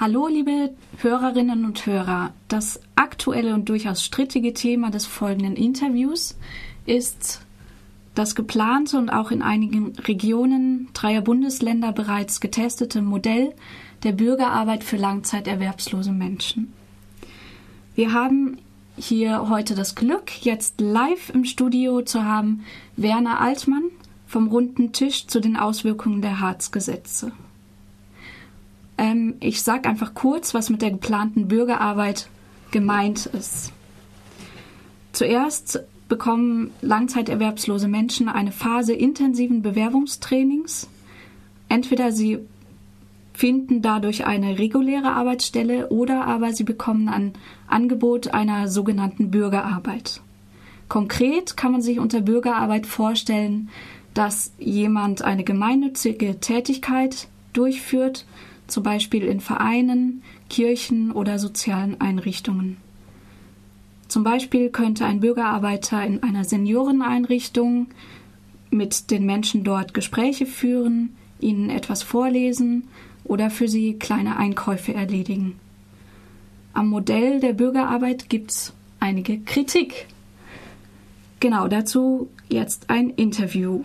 Hallo, liebe Hörerinnen und Hörer. Das aktuelle und durchaus strittige Thema des folgenden Interviews ist das geplante und auch in einigen Regionen dreier Bundesländer bereits getestete Modell der Bürgerarbeit für langzeiterwerbslose Menschen. Wir haben hier heute das Glück, jetzt live im Studio zu haben Werner Altmann vom runden Tisch zu den Auswirkungen der Harzgesetze. Ähm, ich sage einfach kurz, was mit der geplanten Bürgerarbeit gemeint ist. Zuerst bekommen langzeiterwerbslose Menschen eine Phase intensiven Bewerbungstrainings. Entweder sie finden dadurch eine reguläre Arbeitsstelle oder aber sie bekommen ein Angebot einer sogenannten Bürgerarbeit. Konkret kann man sich unter Bürgerarbeit vorstellen, dass jemand eine gemeinnützige Tätigkeit durchführt, zum Beispiel in Vereinen, Kirchen oder sozialen Einrichtungen. Zum Beispiel könnte ein Bürgerarbeiter in einer Senioreneinrichtung mit den Menschen dort Gespräche führen, ihnen etwas vorlesen oder für sie kleine Einkäufe erledigen. Am Modell der Bürgerarbeit gibt es einige Kritik. Genau dazu jetzt ein Interview.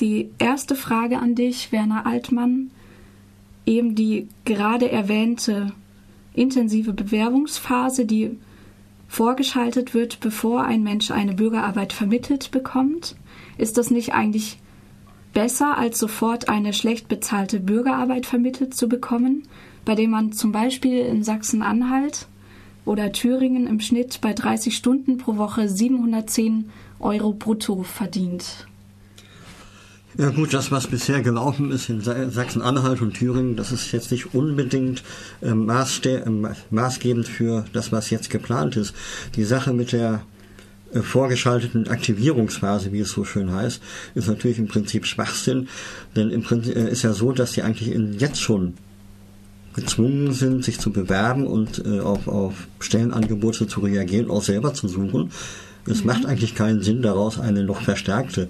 Die erste Frage an dich, Werner Altmann eben die gerade erwähnte intensive Bewerbungsphase, die vorgeschaltet wird, bevor ein Mensch eine Bürgerarbeit vermittelt bekommt? Ist das nicht eigentlich besser, als sofort eine schlecht bezahlte Bürgerarbeit vermittelt zu bekommen, bei der man zum Beispiel in Sachsen-Anhalt oder Thüringen im Schnitt bei 30 Stunden pro Woche 710 Euro brutto verdient? Ja gut, das, was bisher gelaufen ist in Sachsen-Anhalt und Thüringen, das ist jetzt nicht unbedingt äh, maßgebend für das, was jetzt geplant ist. Die Sache mit der äh, vorgeschalteten Aktivierungsphase, wie es so schön heißt, ist natürlich im Prinzip Schwachsinn, denn im Prinzip äh, ist ja so, dass die eigentlich in, jetzt schon gezwungen sind, sich zu bewerben und äh, auf, auf Stellenangebote zu reagieren, auch selber zu suchen. Es mhm. macht eigentlich keinen Sinn, daraus eine noch verstärkte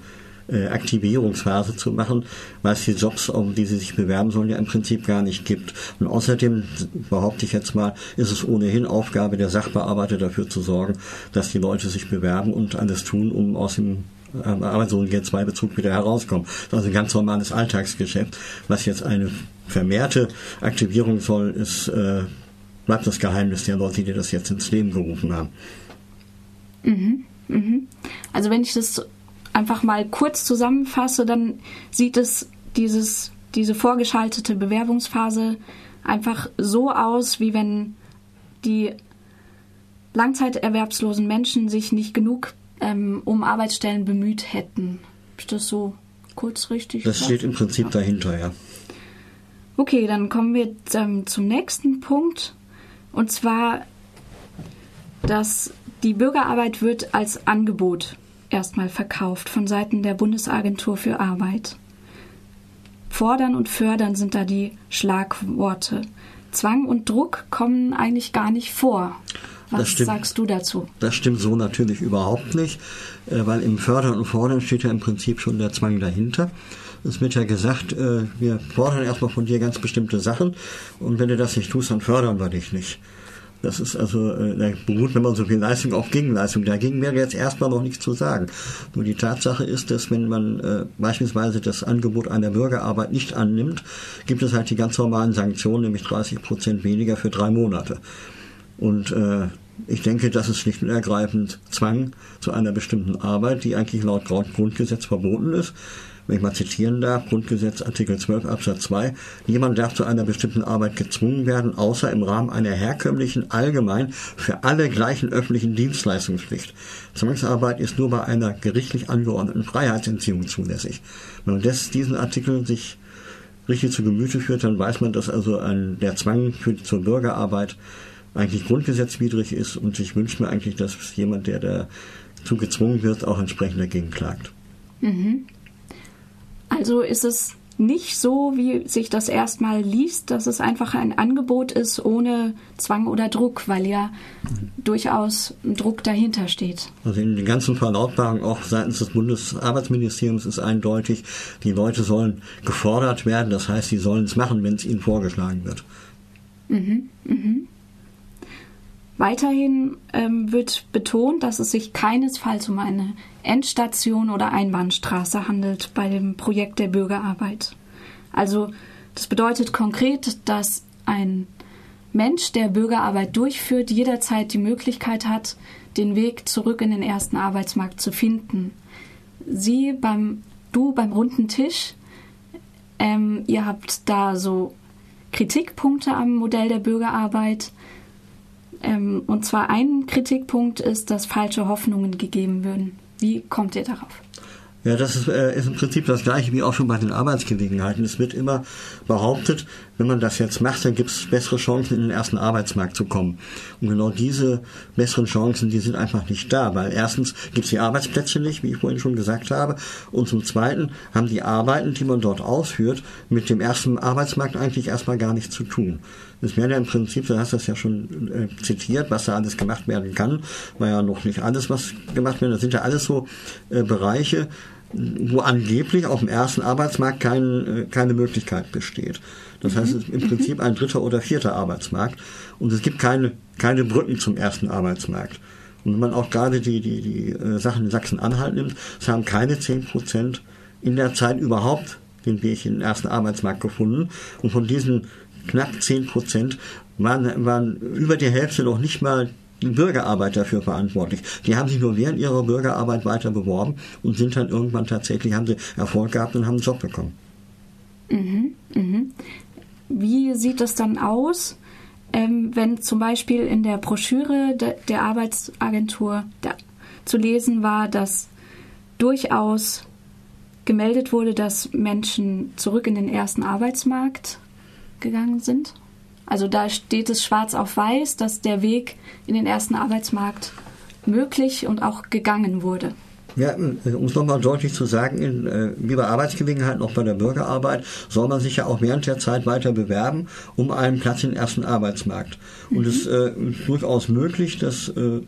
äh, Aktivierungsphase zu machen, weil es die Jobs, um die sie sich bewerben sollen, ja im Prinzip gar nicht gibt. Und außerdem, behaupte ich jetzt mal, ist es ohnehin Aufgabe der Sachbearbeiter dafür zu sorgen, dass die Leute sich bewerben und alles tun, um aus dem Arbeitslosengeld-2-Bezug wieder herauskommen. Das ist also ein ganz normales Alltagsgeschäft. Was jetzt eine vermehrte Aktivierung soll, ist, äh, bleibt das Geheimnis der Leute, die das jetzt ins Leben gerufen haben. Mhm, mhm. Also wenn ich das einfach mal kurz zusammenfasse, dann sieht es dieses, diese vorgeschaltete Bewerbungsphase einfach so aus, wie wenn die langzeiterwerbslosen Menschen sich nicht genug ähm, um Arbeitsstellen bemüht hätten. Ist das so kurz richtig? Das steht im Prinzip dahinter, ja. Okay, dann kommen wir ähm, zum nächsten Punkt. Und zwar, dass die Bürgerarbeit wird als Angebot erstmal verkauft von Seiten der Bundesagentur für Arbeit. Fordern und fördern sind da die Schlagworte. Zwang und Druck kommen eigentlich gar nicht vor. Was stimmt, sagst du dazu? Das stimmt so natürlich überhaupt nicht, äh, weil im Fördern und Fordern steht ja im Prinzip schon der Zwang dahinter. Es wird ja gesagt, äh, wir fordern erstmal von dir ganz bestimmte Sachen und wenn du das nicht tust, dann fördern wir dich nicht. Das ist also, äh, da beruht, man so viel Leistung auf Gegenleistung. Dagegen wäre jetzt erstmal noch nichts zu sagen. Nur die Tatsache ist, dass wenn man äh, beispielsweise das Angebot einer Bürgerarbeit nicht annimmt, gibt es halt die ganz normalen Sanktionen, nämlich 30 Prozent weniger für drei Monate. Und äh, ich denke, das ist schlicht und ergreifend Zwang zu einer bestimmten Arbeit, die eigentlich laut Grundgesetz verboten ist wenn ich mal zitieren darf, Grundgesetz Artikel 12 Absatz 2, niemand darf zu einer bestimmten Arbeit gezwungen werden, außer im Rahmen einer herkömmlichen, allgemein für alle gleichen öffentlichen Dienstleistungspflicht. Zwangsarbeit ist nur bei einer gerichtlich angeordneten Freiheitsentziehung zulässig. Wenn man das, diesen Artikel sich richtig zu Gemüte führt, dann weiß man, dass also ein, der Zwang für, zur Bürgerarbeit eigentlich grundgesetzwidrig ist und ich wünsche mir eigentlich, dass jemand, der dazu gezwungen wird, auch entsprechend dagegen klagt. Mhm. Also ist es nicht so, wie sich das erstmal liest, dass es einfach ein Angebot ist ohne Zwang oder Druck, weil ja mhm. durchaus Druck dahinter steht. Also in den ganzen Verlautbarungen auch seitens des Bundesarbeitsministeriums ist eindeutig, die Leute sollen gefordert werden, das heißt, sie sollen es machen, wenn es ihnen vorgeschlagen wird. Mhm, mhm. Weiterhin ähm, wird betont, dass es sich keinesfalls um eine Endstation oder Einbahnstraße handelt bei dem Projekt der Bürgerarbeit. Also das bedeutet konkret, dass ein Mensch, der Bürgerarbeit durchführt, jederzeit die Möglichkeit hat, den Weg zurück in den ersten Arbeitsmarkt zu finden. Sie beim, du beim runden Tisch, ähm, ihr habt da so Kritikpunkte am Modell der Bürgerarbeit. Ähm, und zwar ein Kritikpunkt ist, dass falsche Hoffnungen gegeben würden. Wie kommt ihr darauf? Ja, das ist, äh, ist im Prinzip das gleiche wie auch schon bei den Arbeitsgelegenheiten. Es wird immer behauptet, wenn man das jetzt macht, dann gibt es bessere Chancen, in den ersten Arbeitsmarkt zu kommen. Und genau diese besseren Chancen, die sind einfach nicht da, weil erstens gibt es die Arbeitsplätze nicht, wie ich vorhin schon gesagt habe, und zum Zweiten haben die Arbeiten, die man dort ausführt, mit dem ersten Arbeitsmarkt eigentlich erstmal gar nichts zu tun. Es wäre ja im Prinzip, du hast das ja schon äh, zitiert, was da alles gemacht werden kann, war ja noch nicht alles, was gemacht wird. Das sind ja alles so äh, Bereiche, wo angeblich auf dem ersten Arbeitsmarkt kein, äh, keine Möglichkeit besteht. Das heißt, es ist im Prinzip ein dritter oder vierter Arbeitsmarkt und es gibt keine, keine Brücken zum ersten Arbeitsmarkt. Und wenn man auch gerade die, die, die äh, Sachen in Sachsen-Anhalt nimmt, es haben keine 10 Prozent in der Zeit überhaupt den Weg in den ersten Arbeitsmarkt gefunden. Und von diesen knapp 10 Prozent waren, waren über die Hälfte noch nicht mal Bürgerarbeit dafür verantwortlich. Die haben sich nur während ihrer Bürgerarbeit weiter beworben und sind dann irgendwann tatsächlich, haben sie Erfolg gehabt und haben einen Job bekommen. Mhm, mhm. Wie sieht das dann aus, ähm, wenn zum Beispiel in der Broschüre de, der Arbeitsagentur zu lesen war, dass durchaus gemeldet wurde, dass Menschen zurück in den ersten Arbeitsmarkt gegangen sind? Also da steht es schwarz auf weiß, dass der Weg in den ersten Arbeitsmarkt möglich und auch gegangen wurde. Ja, äh, um es nochmal deutlich zu sagen, in, äh, wie bei Arbeitsgelegenheiten, auch bei der Bürgerarbeit, soll man sich ja auch während der Zeit weiter bewerben um einen Platz im ersten Arbeitsmarkt. Und mhm. es ist äh, durchaus möglich, dass äh,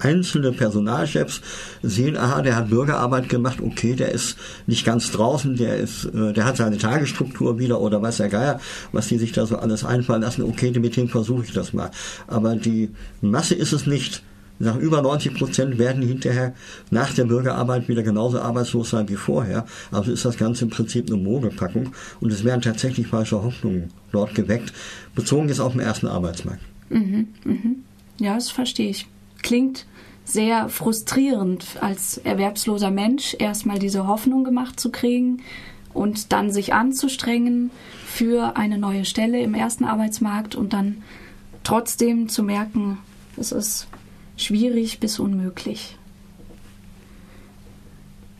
einzelne Personalchefs sehen, aha, der hat Bürgerarbeit gemacht, okay, der ist nicht ganz draußen, der ist, äh, der hat seine Tagesstruktur wieder oder weiß der Geier, was die sich da so alles einfallen lassen, okay, mit dem versuche ich das mal. Aber die Masse ist es nicht. Nach über 90 Prozent werden hinterher nach der Bürgerarbeit wieder genauso arbeitslos sein wie vorher. Also ist das Ganze im Prinzip eine Mogelpackung und es werden tatsächlich falsche Hoffnungen dort geweckt, bezogen jetzt auf den ersten Arbeitsmarkt. Mhm, mhm. Ja, das verstehe ich. Klingt sehr frustrierend als erwerbsloser Mensch, erstmal diese Hoffnung gemacht zu kriegen und dann sich anzustrengen für eine neue Stelle im ersten Arbeitsmarkt und dann trotzdem zu merken, es ist schwierig bis unmöglich.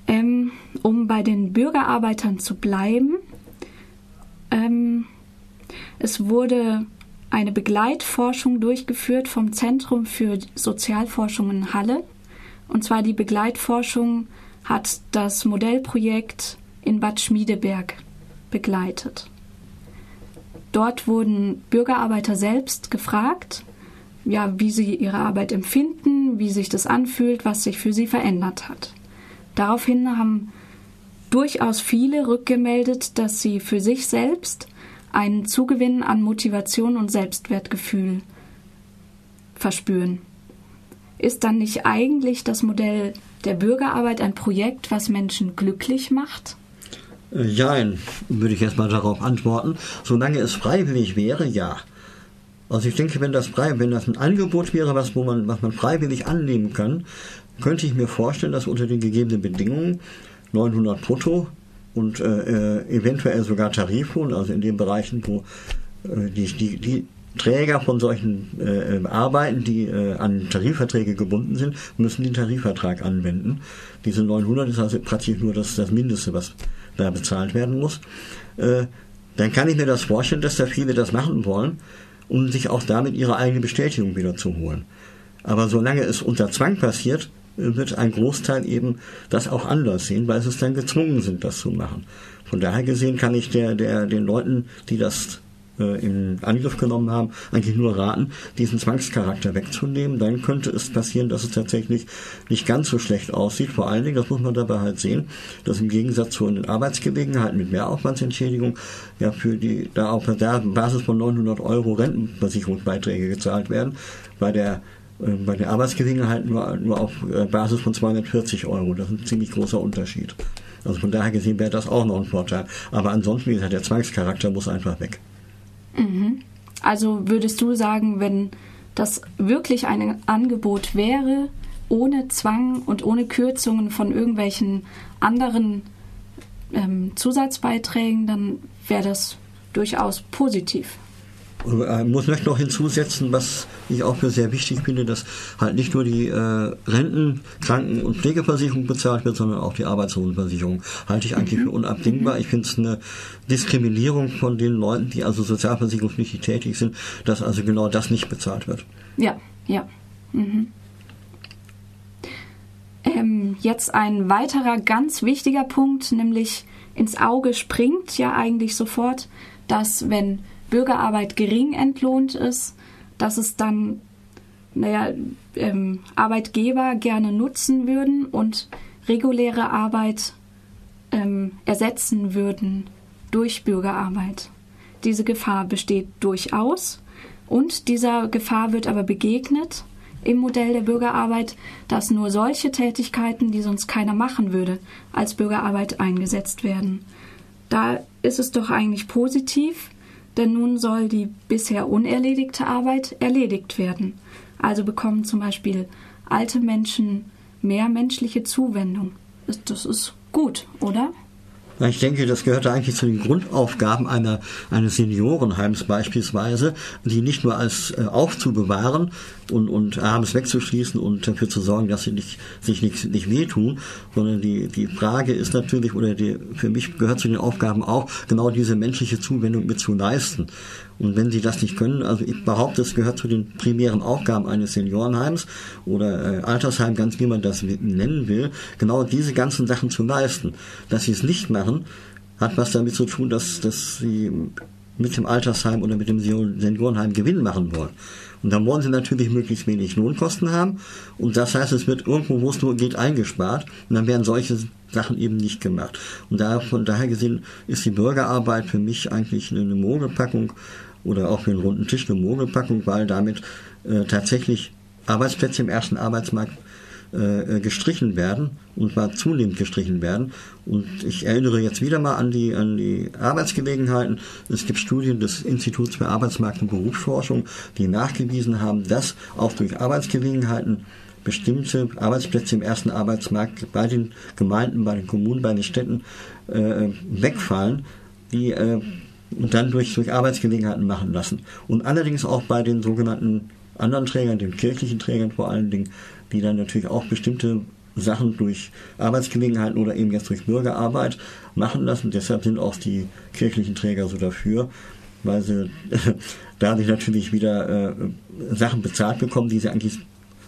Ähm, um bei den Bürgerarbeitern zu bleiben, ähm, es wurde eine Begleitforschung durchgeführt vom Zentrum für Sozialforschung in Halle. Und zwar die Begleitforschung hat das Modellprojekt in Bad Schmiedeberg begleitet. Dort wurden Bürgerarbeiter selbst gefragt, ja, wie sie ihre Arbeit empfinden, wie sich das anfühlt, was sich für sie verändert hat. Daraufhin haben durchaus viele rückgemeldet, dass sie für sich selbst einen Zugewinn an Motivation und Selbstwertgefühl verspüren. Ist dann nicht eigentlich das Modell der Bürgerarbeit ein Projekt, was Menschen glücklich macht? Nein, äh, würde ich erstmal darauf antworten. Solange es freiwillig wäre, ja. Also ich denke, wenn das frei, wenn das ein Angebot wäre, was, wo man, was man freiwillig annehmen kann, könnte ich mir vorstellen, dass unter den gegebenen Bedingungen 900 brutto und äh, äh, eventuell sogar Tariflohn, also in den Bereichen, wo äh, die, die, die Träger von solchen äh, Arbeiten, die äh, an Tarifverträge gebunden sind, müssen den Tarifvertrag anwenden. Diese 900 ist also praktisch nur das, das Mindeste, was da bezahlt werden muss. Äh, dann kann ich mir das vorstellen, dass da viele das machen wollen, um sich auch damit ihre eigene Bestätigung wieder zu holen. Aber solange es unter Zwang passiert, wird ein Großteil eben das auch anders sehen, weil sie es dann gezwungen sind, das zu machen. Von daher gesehen kann ich der, der, den Leuten, die das äh, in Angriff genommen haben, eigentlich nur raten, diesen Zwangscharakter wegzunehmen. Dann könnte es passieren, dass es tatsächlich nicht ganz so schlecht aussieht. Vor allen Dingen, das muss man dabei halt sehen, dass im Gegensatz zu den Arbeitsgelegenheiten mit Mehraufwandsentschädigung ja für die, da auf der Basis von 900 Euro Rentenversicherungsbeiträge gezahlt werden, bei der bei der Arbeitsgelegenheit nur, nur auf äh, Basis von 240 Euro. Das ist ein ziemlich großer Unterschied. Also von daher gesehen wäre das auch noch ein Vorteil. Aber ansonsten, wie gesagt, der Zwangscharakter muss einfach weg. Mhm. Also würdest du sagen, wenn das wirklich ein Angebot wäre, ohne Zwang und ohne Kürzungen von irgendwelchen anderen ähm, Zusatzbeiträgen, dann wäre das durchaus positiv. Ich äh, muss möchte noch hinzusetzen, was ich auch für sehr wichtig finde, dass halt nicht nur die äh, Renten-, Kranken- und Pflegeversicherung bezahlt wird, sondern auch die Arbeitslosenversicherung. Halte ich eigentlich mhm. für unabdingbar. Ich finde es eine Diskriminierung von den Leuten, die also sozialversicherungspflichtig tätig sind, dass also genau das nicht bezahlt wird. Ja, ja. Mhm. Ähm, jetzt ein weiterer ganz wichtiger Punkt, nämlich ins Auge springt ja eigentlich sofort, dass wenn Bürgerarbeit gering entlohnt ist, dass es dann naja, ähm, Arbeitgeber gerne nutzen würden und reguläre Arbeit ähm, ersetzen würden durch Bürgerarbeit. Diese Gefahr besteht durchaus und dieser Gefahr wird aber begegnet im Modell der Bürgerarbeit, dass nur solche Tätigkeiten, die sonst keiner machen würde, als Bürgerarbeit eingesetzt werden. Da ist es doch eigentlich positiv, denn nun soll die bisher unerledigte Arbeit erledigt werden. Also bekommen zum Beispiel alte Menschen mehr menschliche Zuwendung. Das ist gut, oder? Ich denke, das gehört eigentlich zu den Grundaufgaben einer, eines Seniorenheims beispielsweise, die nicht nur als äh, aufzubewahren und, und abends wegzuschließen und dafür zu sorgen, dass sie nicht, sich nicht, nicht wehtun, sondern die, die Frage ist natürlich, oder die, für mich gehört zu den Aufgaben auch, genau diese menschliche Zuwendung mit zu leisten. Und wenn sie das nicht können, also ich behaupte, es gehört zu den primären Aufgaben eines Seniorenheims oder äh, Altersheim, ganz wie man das nennen will, genau diese ganzen Sachen zu leisten. Dass sie es nicht machen, hat was damit zu tun, dass, dass sie mit dem Altersheim oder mit dem Seniorenheim Gewinn machen wollen. Und dann wollen sie natürlich möglichst wenig Lohnkosten haben. Und das heißt, es wird irgendwo, wo es nur geht, eingespart. Und dann werden solche Sachen eben nicht gemacht. Und da, von daher gesehen ist die Bürgerarbeit für mich eigentlich eine Mogelpackung oder auch für einen runden Tisch eine Mogelpackung, weil damit äh, tatsächlich Arbeitsplätze im ersten Arbeitsmarkt äh, äh, gestrichen werden und zwar zunehmend gestrichen werden. Und ich erinnere jetzt wieder mal an die, an die Arbeitsgelegenheiten. Es gibt Studien des Instituts für Arbeitsmarkt und Berufsforschung, die nachgewiesen haben, dass auch durch Arbeitsgelegenheiten bestimmte Arbeitsplätze im ersten Arbeitsmarkt bei den Gemeinden, bei den Kommunen, bei den Städten äh, wegfallen, die äh, und dann durch, durch Arbeitsgelegenheiten machen lassen. Und allerdings auch bei den sogenannten anderen Trägern, den kirchlichen Trägern vor allen Dingen, die dann natürlich auch bestimmte Sachen durch Arbeitsgelegenheiten oder eben jetzt durch Bürgerarbeit machen lassen. Deshalb sind auch die kirchlichen Träger so dafür, weil sie dadurch natürlich wieder äh, Sachen bezahlt bekommen, die sie eigentlich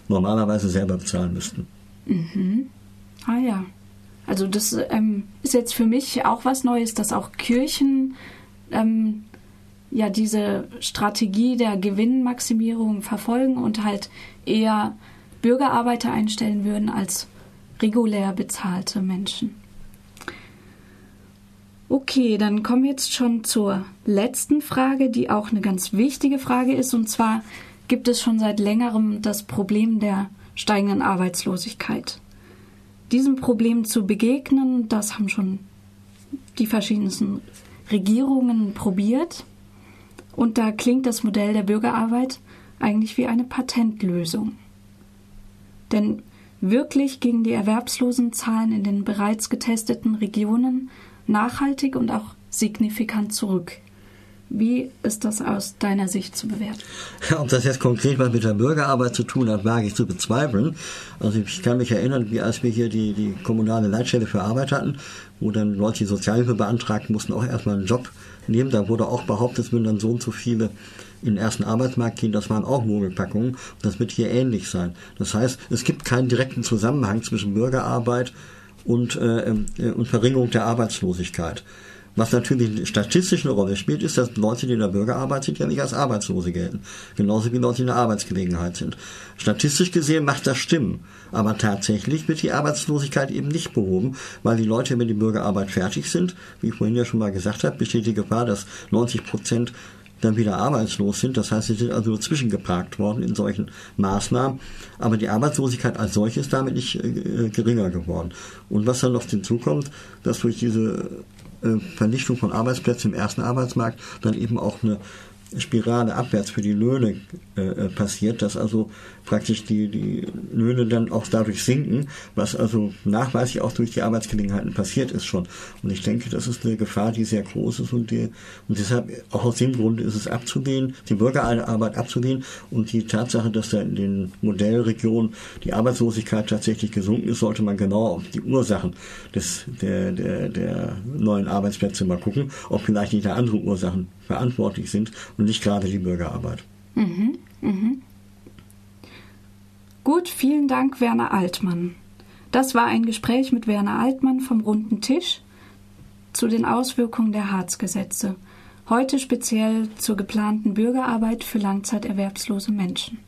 normalerweise selber bezahlen müssten. Mhm. Ah ja. Also das ähm, ist jetzt für mich auch was Neues, dass auch Kirchen ähm, ja diese Strategie der Gewinnmaximierung verfolgen und halt eher Bürgerarbeiter einstellen würden als regulär bezahlte Menschen. Okay, dann kommen wir jetzt schon zur letzten Frage, die auch eine ganz wichtige Frage ist. Und zwar gibt es schon seit längerem das Problem der steigenden Arbeitslosigkeit. Diesem Problem zu begegnen, das haben schon die verschiedensten Regierungen probiert. Und da klingt das Modell der Bürgerarbeit eigentlich wie eine Patentlösung. Denn wirklich gingen die Erwerbslosenzahlen in den bereits getesteten Regionen nachhaltig und auch signifikant zurück. Wie ist das aus deiner Sicht zu bewerten? Ob das jetzt konkret was mit der Bürgerarbeit zu tun hat, wage ich zu bezweifeln. Also ich kann mich erinnern, wie als wir hier die, die kommunale Leitstelle für Arbeit hatten, wo dann Leute, die Sozialhilfe beantragt, mussten auch erstmal einen Job nehmen. Da wurde auch behauptet, würden dann so und so viele in den ersten Arbeitsmarkt gehen. Das waren auch Mogelpackungen. Das wird hier ähnlich sein. Das heißt, es gibt keinen direkten Zusammenhang zwischen Bürgerarbeit und, äh, äh und Verringerung der Arbeitslosigkeit. Was natürlich statistisch eine Rolle spielt, ist, dass Leute, die in der Bürgerarbeit sind, ja nicht als Arbeitslose gelten. Genauso wie Leute, die in der Arbeitsgelegenheit sind. Statistisch gesehen macht das Stimmen. Aber tatsächlich wird die Arbeitslosigkeit eben nicht behoben, weil die Leute, wenn die Bürgerarbeit fertig sind, wie ich vorhin ja schon mal gesagt habe, besteht die Gefahr, dass 90 Prozent dann wieder arbeitslos sind. Das heißt, sie sind also zwischengeparkt worden in solchen Maßnahmen. Aber die Arbeitslosigkeit als solche ist damit nicht äh, geringer geworden. Und was dann noch hinzukommt, dass durch diese äh, Vernichtung von Arbeitsplätzen im ersten Arbeitsmarkt dann eben auch eine Spirale abwärts für die Löhne äh, äh, passiert, dass also praktisch die, die Löhne dann auch dadurch sinken, was also nachweislich auch durch die Arbeitsgelegenheiten passiert ist schon. Und ich denke, das ist eine Gefahr, die sehr groß ist und, die, und deshalb auch aus dem Grund ist es abzulehnen, die Bürgerarbeit abzulehnen und die Tatsache, dass da in den Modellregionen die Arbeitslosigkeit tatsächlich gesunken ist, sollte man genauer auf die Ursachen des, der, der, der neuen Arbeitsplätze mal gucken, ob vielleicht nicht andere Ursachen verantwortlich sind und nicht gerade die Bürgerarbeit. Mhm, mhm. Gut, vielen Dank, Werner Altmann. Das war ein Gespräch mit Werner Altmann vom Runden Tisch zu den Auswirkungen der Harzgesetze. Heute speziell zur geplanten Bürgerarbeit für langzeiterwerbslose Menschen.